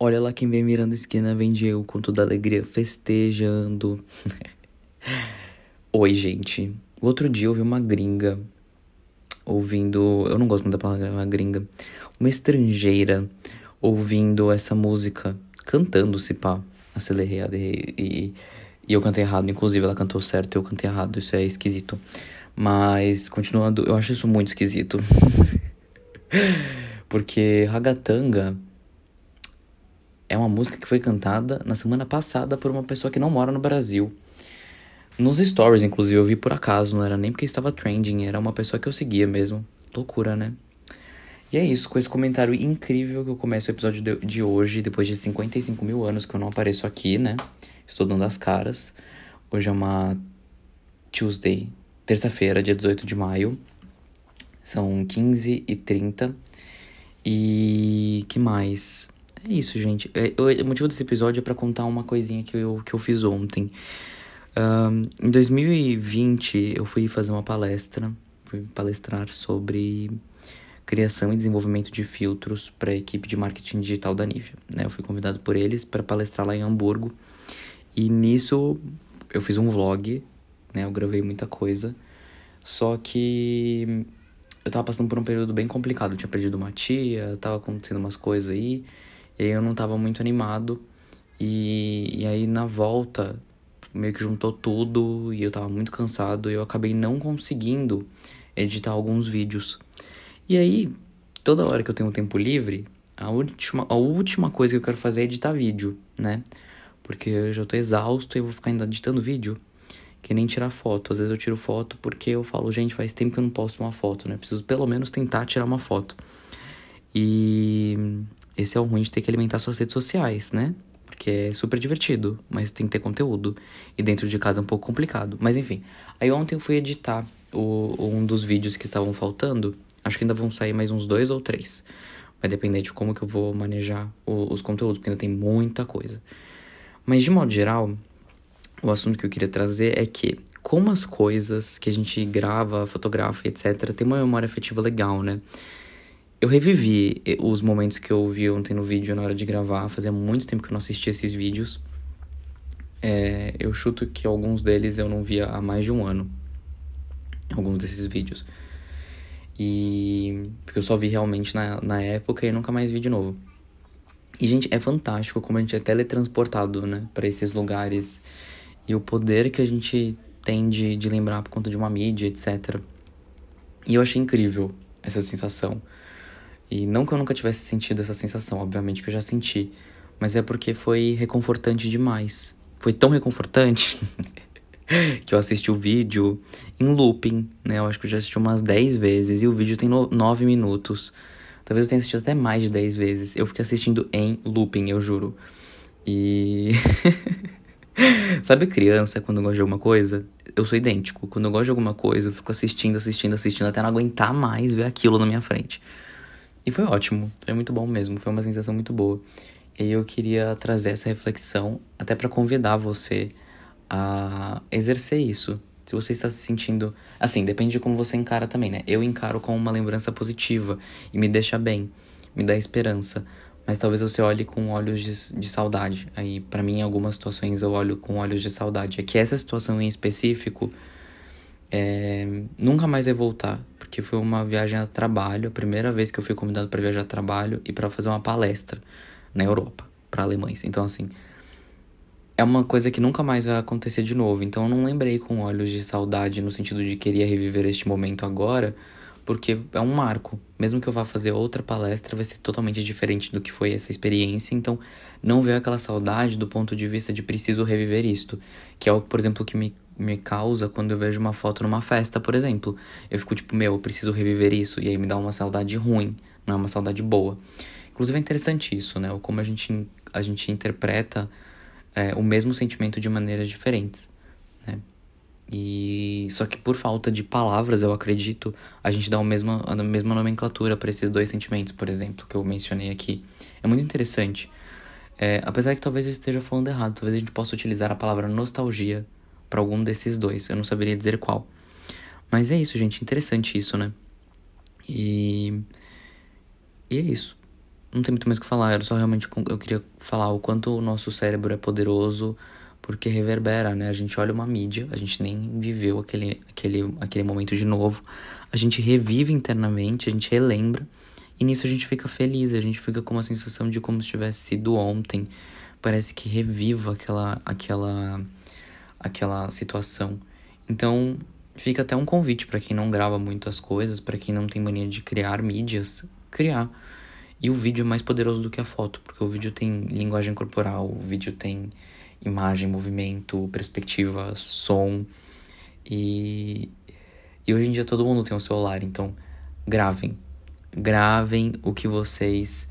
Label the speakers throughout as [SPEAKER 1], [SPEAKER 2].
[SPEAKER 1] Olha lá quem vem mirando esquina, vem eu com toda alegria, festejando. Oi, gente. Outro dia eu vi uma gringa ouvindo. Eu não gosto muito da palavra uma gringa. Uma estrangeira ouvindo essa música, cantando, se pá. Acelerei e, e, eu cantei errado. Inclusive, ela cantou certo e eu cantei errado. Isso é esquisito. Mas, continuando, eu acho isso muito esquisito. Porque Ragatanga é uma música que foi cantada na semana passada por uma pessoa que não mora no Brasil. Nos stories, inclusive, eu vi por acaso, não era nem porque estava trending, era uma pessoa que eu seguia mesmo. Loucura, né? E é isso, com esse comentário incrível que eu começo o episódio de, de hoje, depois de 55 mil anos que eu não apareço aqui, né? Estou dando as caras. Hoje é uma Tuesday, terça-feira, dia 18 de maio. São 15 e 30 E que mais? É isso, gente. É, o motivo desse episódio é para contar uma coisinha que eu, que eu fiz ontem. Um, em 2020, eu fui fazer uma palestra, fui palestrar sobre criação e desenvolvimento de filtros para a equipe de marketing digital da Nivea. Né? Eu fui convidado por eles para palestrar lá em Hamburgo. E nisso eu fiz um vlog, né? Eu gravei muita coisa. Só que eu tava passando por um período bem complicado. Eu tinha perdido uma tia, tava acontecendo umas coisas aí. E aí eu não tava muito animado. E, e aí na volta, meio que juntou tudo e eu tava muito cansado. E eu acabei não conseguindo editar alguns vídeos. E aí, toda hora que eu tenho tempo livre, a última, a última coisa que eu quero fazer é editar vídeo, né? Porque eu já tô exausto e eu vou ficar ainda editando vídeo. Que nem tirar foto. Às vezes eu tiro foto porque eu falo, gente, faz tempo que eu não posto uma foto, né? Preciso pelo menos tentar tirar uma foto. E esse é o ruim de ter que alimentar suas redes sociais, né? Porque é super divertido, mas tem que ter conteúdo. E dentro de casa é um pouco complicado. Mas enfim. Aí ontem eu fui editar o, um dos vídeos que estavam faltando. Acho que ainda vão sair mais uns dois ou três. Vai depender de como que eu vou manejar o, os conteúdos, porque ainda tem muita coisa. Mas de modo geral, o assunto que eu queria trazer é que como as coisas que a gente grava, fotografa, etc, tem uma memória afetiva legal, né? Eu revivi eh, os momentos que eu vi ontem no vídeo na hora de gravar. Fazia muito tempo que eu não assistia esses vídeos. É, eu chuto que alguns deles eu não via há mais de um ano. Alguns desses vídeos. E. Porque eu só vi realmente na, na época e nunca mais vi de novo. E, gente, é fantástico como a gente é teletransportado, né? para esses lugares. E o poder que a gente tem de, de lembrar por conta de uma mídia, etc. E eu achei incrível essa sensação. E não que eu nunca tivesse sentido essa sensação, obviamente que eu já senti, mas é porque foi reconfortante demais. Foi tão reconfortante que eu assisti o vídeo em looping, né? Eu acho que eu já assisti umas 10 vezes e o vídeo tem 9 minutos. Talvez eu tenha assistido até mais de 10 vezes. Eu fiquei assistindo em looping, eu juro. E. Sabe criança quando gosta de alguma coisa? Eu sou idêntico. Quando eu gosto de alguma coisa, eu fico assistindo, assistindo, assistindo até não aguentar mais ver aquilo na minha frente. E foi ótimo, foi muito bom mesmo, foi uma sensação muito boa. E eu queria trazer essa reflexão até para convidar você a exercer isso. Se você está se sentindo. Assim, depende de como você encara também, né? Eu encaro com uma lembrança positiva e me deixa bem, me dá esperança. Mas talvez você olhe com olhos de, de saudade. Aí, para mim, em algumas situações eu olho com olhos de saudade. É que essa situação em específico é, nunca mais vai voltar porque foi uma viagem a trabalho, a primeira vez que eu fui convidado para viajar a trabalho e para fazer uma palestra na Europa para alemães. Então assim, é uma coisa que nunca mais vai acontecer de novo. Então eu não lembrei com olhos de saudade no sentido de querer reviver este momento agora, porque é um marco. Mesmo que eu vá fazer outra palestra, vai ser totalmente diferente do que foi essa experiência. Então não veio aquela saudade do ponto de vista de preciso reviver isto, que é o, por exemplo, que me me causa quando eu vejo uma foto numa festa, por exemplo. Eu fico tipo, meu, eu preciso reviver isso. E aí me dá uma saudade ruim, não é uma saudade boa. Inclusive é interessante isso, né? Como a gente, a gente interpreta é, o mesmo sentimento de maneiras diferentes, né? E só que por falta de palavras, eu acredito, a gente dá a mesma, a mesma nomenclatura para esses dois sentimentos, por exemplo, que eu mencionei aqui. É muito interessante. É, apesar que talvez eu esteja falando errado, talvez a gente possa utilizar a palavra nostalgia para algum desses dois. Eu não saberia dizer qual. Mas é isso, gente. Interessante isso, né? E. E é isso. não tem muito mais o que falar. Eu só realmente eu queria falar o quanto o nosso cérebro é poderoso porque reverbera, né? A gente olha uma mídia, a gente nem viveu aquele, aquele, aquele momento de novo. A gente revive internamente, a gente relembra. E nisso a gente fica feliz, a gente fica com uma sensação de como se tivesse sido ontem. Parece que reviva aquela, aquela, aquela situação. Então, fica até um convite para quem não grava muito as coisas, para quem não tem mania de criar mídias, criar. E o vídeo é mais poderoso do que a foto, porque o vídeo tem linguagem corporal, o vídeo tem imagem, movimento, perspectiva, som. E, e hoje em dia todo mundo tem um celular, então gravem. Gravem o que vocês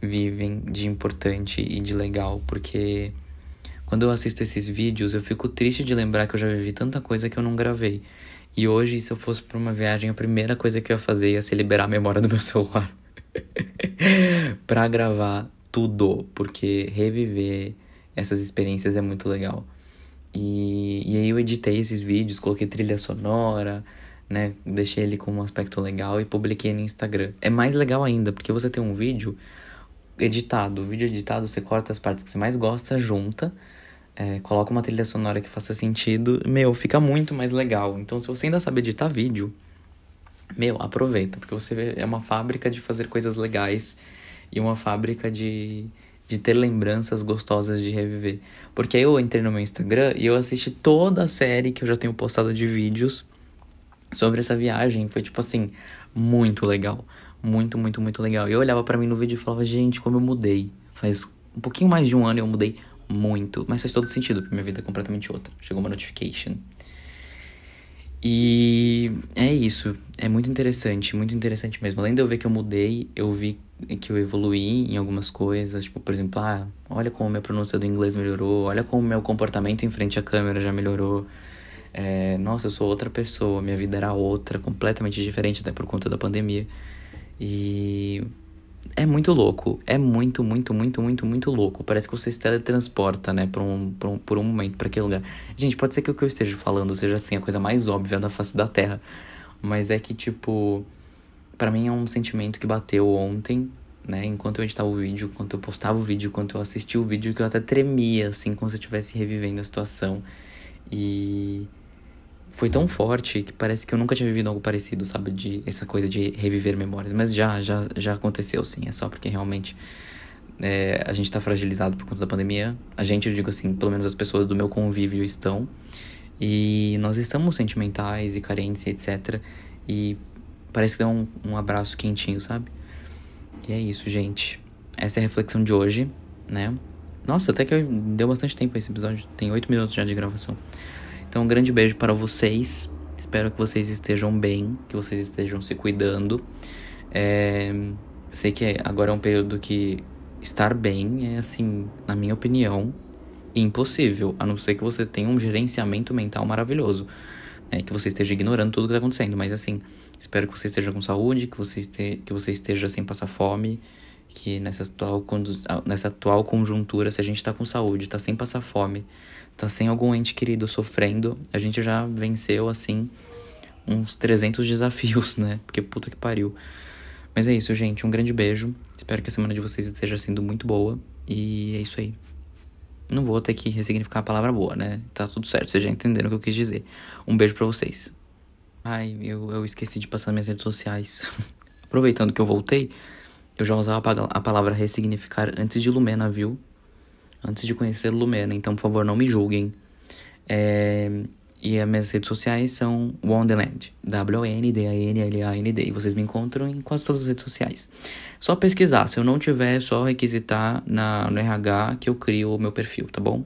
[SPEAKER 1] vivem de importante e de legal, porque quando eu assisto esses vídeos eu fico triste de lembrar que eu já vivi tanta coisa que eu não gravei. E hoje, se eu fosse para uma viagem, a primeira coisa que eu ia fazer ia ser liberar a memória do meu celular. para gravar tudo, porque reviver essas experiências é muito legal. E, e aí eu editei esses vídeos, coloquei trilha sonora, né? Deixei ele com um aspecto legal e publiquei no Instagram. É mais legal ainda, porque você tem um vídeo editado. O vídeo editado, você corta as partes que você mais gosta, junta, é, coloca uma trilha sonora que faça sentido. Meu, fica muito mais legal. Então, se você ainda sabe editar vídeo, meu, aproveita, porque você é uma fábrica de fazer coisas legais e uma fábrica de, de ter lembranças gostosas de reviver. Porque aí eu entrei no meu Instagram e eu assisti toda a série que eu já tenho postado de vídeos sobre essa viagem. Foi tipo assim, muito legal. Muito, muito, muito legal. Eu olhava para mim no vídeo e falava, gente, como eu mudei. Faz um pouquinho mais de um ano eu mudei muito. Mas faz todo sentido, porque minha vida é completamente outra. Chegou uma notification. E é isso. É muito interessante, muito interessante mesmo. Além de eu ver que eu mudei, eu vi que eu evoluí em algumas coisas. Tipo, por exemplo, ah, olha como minha pronúncia do inglês melhorou. Olha como meu comportamento em frente à câmera já melhorou. É, nossa, eu sou outra pessoa. Minha vida era outra, completamente diferente, até por conta da pandemia. E é muito louco. É muito, muito, muito, muito, muito louco. Parece que você se teletransporta, né, por um, por um, por um momento, para aquele lugar. Gente, pode ser que o que eu esteja falando seja assim, a coisa mais óbvia da face da Terra. Mas é que, tipo, para mim é um sentimento que bateu ontem, né, enquanto eu editava o vídeo, enquanto eu postava o vídeo, enquanto eu assistia o vídeo, que eu até tremia, assim, como se eu estivesse revivendo a situação. E foi tão forte que parece que eu nunca tinha vivido algo parecido, sabe? De essa coisa de reviver memórias. Mas já, já, já aconteceu, sim. É só porque realmente é, a gente tá fragilizado por conta da pandemia. A gente, eu digo assim, pelo menos as pessoas do meu convívio estão. E nós estamos sentimentais e carentes, etc. E parece que dá um, um abraço quentinho, sabe? E é isso, gente. Essa é a reflexão de hoje, né? Nossa, até que deu bastante tempo esse episódio. Tem oito minutos já de gravação. Então, um grande beijo para vocês. Espero que vocês estejam bem, que vocês estejam se cuidando. É, sei que agora é um período que estar bem é, assim, na minha opinião, impossível. A não ser que você tenha um gerenciamento mental maravilhoso. Né? Que você esteja ignorando tudo que está acontecendo. Mas, assim, espero que você esteja com saúde, que você, este, que você esteja sem passar fome. Que nessa atual, nessa atual conjuntura, se a gente está com saúde, está sem passar fome tá sem algum ente querido sofrendo, a gente já venceu, assim, uns 300 desafios, né? Porque puta que pariu. Mas é isso, gente. Um grande beijo. Espero que a semana de vocês esteja sendo muito boa. E é isso aí. Não vou ter que ressignificar a palavra boa, né? Tá tudo certo, vocês já entenderam o que eu quis dizer. Um beijo para vocês. Ai, eu, eu esqueci de passar minhas redes sociais. Aproveitando que eu voltei, eu já usava a palavra ressignificar antes de Lumena, viu? antes de conhecer Lumena, então por favor não me julguem. É, e as minhas redes sociais são Wonderland, W-O-N-D-A-N-L-A-N-D. E vocês me encontram em quase todas as redes sociais. Só pesquisar, se eu não tiver, é só requisitar na, no RH que eu crio o meu perfil, tá bom?